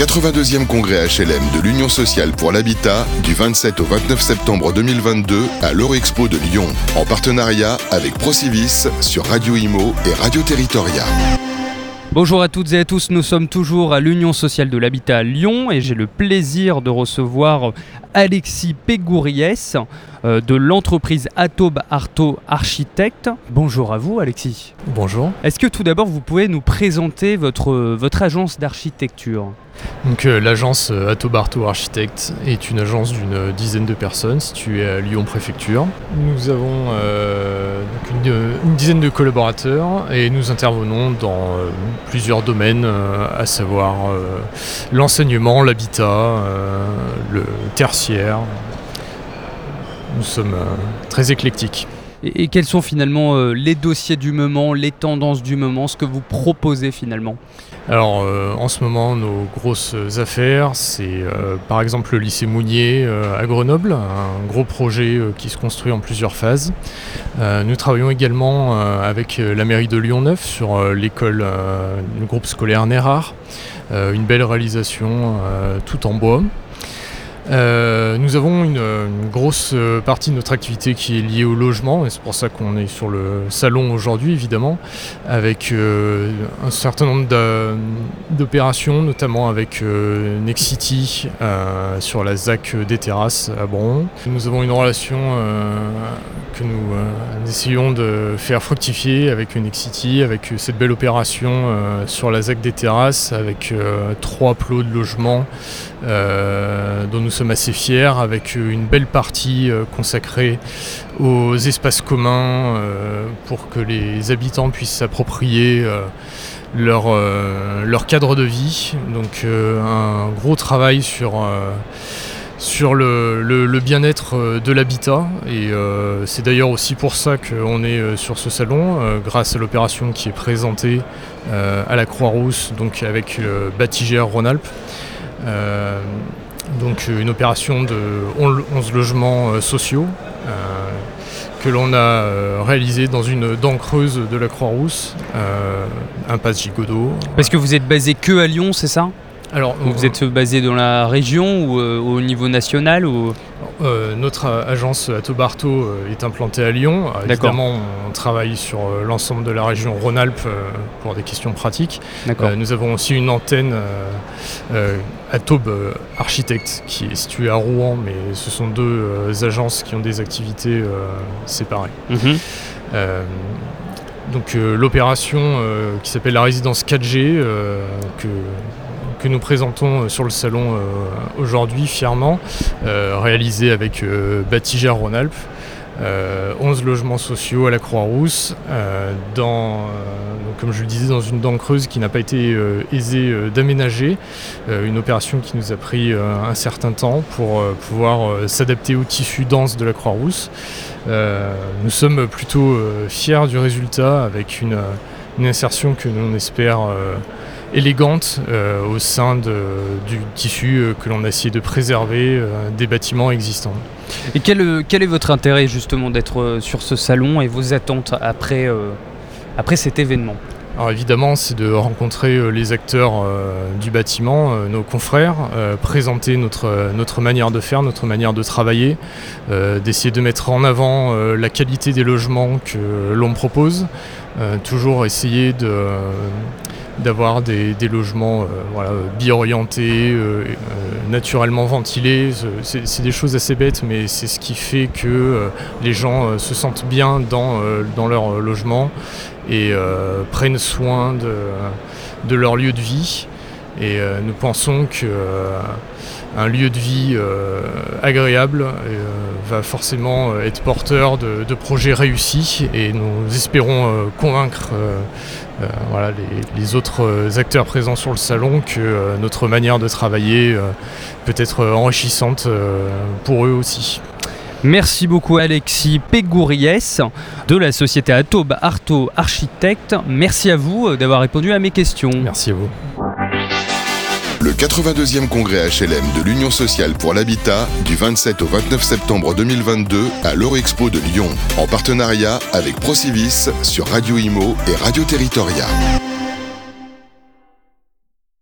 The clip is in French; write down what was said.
82e congrès HLM de l'Union sociale pour l'habitat du 27 au 29 septembre 2022 à l'Eurexpo de Lyon, en partenariat avec Procivis sur Radio Imo et Radio Territoria. Bonjour à toutes et à tous, nous sommes toujours à l'Union sociale de l'habitat à Lyon et j'ai le plaisir de recevoir Alexis Pégouriès euh, de l'entreprise Atob Arto Architecte. Bonjour à vous Alexis. Bonjour. Est-ce que tout d'abord vous pouvez nous présenter votre, votre agence d'architecture? Donc euh, l'agence euh, Atobarto Architecte est une agence d'une dizaine de personnes située à Lyon Préfecture. Nous avons euh, une, dizaine de collaborateurs et nous intervenons dans plusieurs domaines, à savoir l'enseignement, l'habitat, le Nous sommes très éclectiques. Et, quels sont finalement euh, les dossiers du moment, les tendances du moment, ce que vous proposez finalement? Alors euh, en ce moment, nos grosses affaires, c'est euh, par exemple le lycée Mounier à Grenoble, un gros projet qui se construit en plusieurs phases. nous travaillons également avec la mairie de Lyon-Neuf sur l'école, le groupe scolaire Nérard, une belle réalisation tout en bois. Euh, nous avons une, grosse euh, partie de notre activité qui est liée au logement, et c'est pour ça qu'on est sur le salon aujourd'hui, évidemment, avec euh, un certain nombre d'opérations, notamment avec Nexity sur la ZAC des terrasses à Bron. Nous avons une relation que nous essayons de faire fructifier avec Nexity, avec cette belle opération sur la ZAC des terrasses, avec trois plots de logement dont nous sommes assez fiers avec une belle partie euh, consacrée aux espaces communs euh, pour que les habitants puissent s'approprier euh, leur, cadre de vie. Donc un gros travail sur sur le, bien-être de l'habitat. Et c'est d'ailleurs aussi pour ça qu'on est sur ce salon, grâce à l'opération qui est présentée à la Croix-Rousse, donc avec Batigère Rhône-Alpes. Donc euh, une opération de 11 logements euh, sociaux euh, que l'on a réalisé dans une dent creuse de la Croix-Rousse, impasse Gigodot. Parce que vous êtes basé que à Lyon, c'est ça? Alors, vous êtes basé dans la région ou au niveau national ou... notre agence Atobarto est implantée à Lyon. évidemment, on travaille sur l'ensemble de la région Rhône-Alpes pour des questions pratiques. nous avons aussi une antenne Atob euh, Architecte qui est situé à Rouen, mais ce sont deux euh, agences qui ont des activités euh, séparées. Mhm. donc l'opération qui s'appelle la résidence 4G que que nous présentons sur le salon aujourd'hui fièrement, réalisée avec Batigère Rhône-Alpes, 11 euh, logements sociaux à la Croix-Rousse, euh, dans, euh, comme je le disais, dans une dent creuse qui n'a pas été aisée d'aménager. une opération qui nous a pris un certain temps pour pouvoir s'adapter au tissu dense de la Croix-Rousse. nous sommes plutôt fiers du résultat avec une, une insertion que l'on espère élégante euh, au sein du tissu euh, que l'on a essayé de préserver euh, des bâtiments existants. Et quel, est votre intérêt justement d'être sur ce salon et vos attentes après cet événement? Alors évidemment, c'est de rencontrer les acteurs du bâtiment, nos confrères, présenter notre, notre manière de faire, notre manière de travailler, d'essayer de mettre en avant la qualité des logements que l'on propose, toujours essayer d'avoir des, logements euh, bien orientés, euh, euh, naturellement ventilés. C'est des choses assez bêtes, mais c'est ce qui fait que les gens se sentent bien dans, dans leur logement et prennent soin de, leur lieu de vie. Et nous pensons que un lieu de vie agréable va forcément être porteur de, projets réussis et nous espérons convaincre euh, voilà, les, autres euh, acteurs présents sur le salon que euh, notre manière de travailler peut être enrichissante pour eux aussi. Merci beaucoup Alexis Pégouriès de la société Atob Arto Architecte. Merci à vous d'avoir répondu à mes questions. Merci à vous. Le 82e congrès HLM de l'Union sociale pour l'habitat du 27 au 29 septembre 2022 à l'Eurexpo de Lyon, en partenariat avec Procivis sur Radio Imo et Radio Territoria.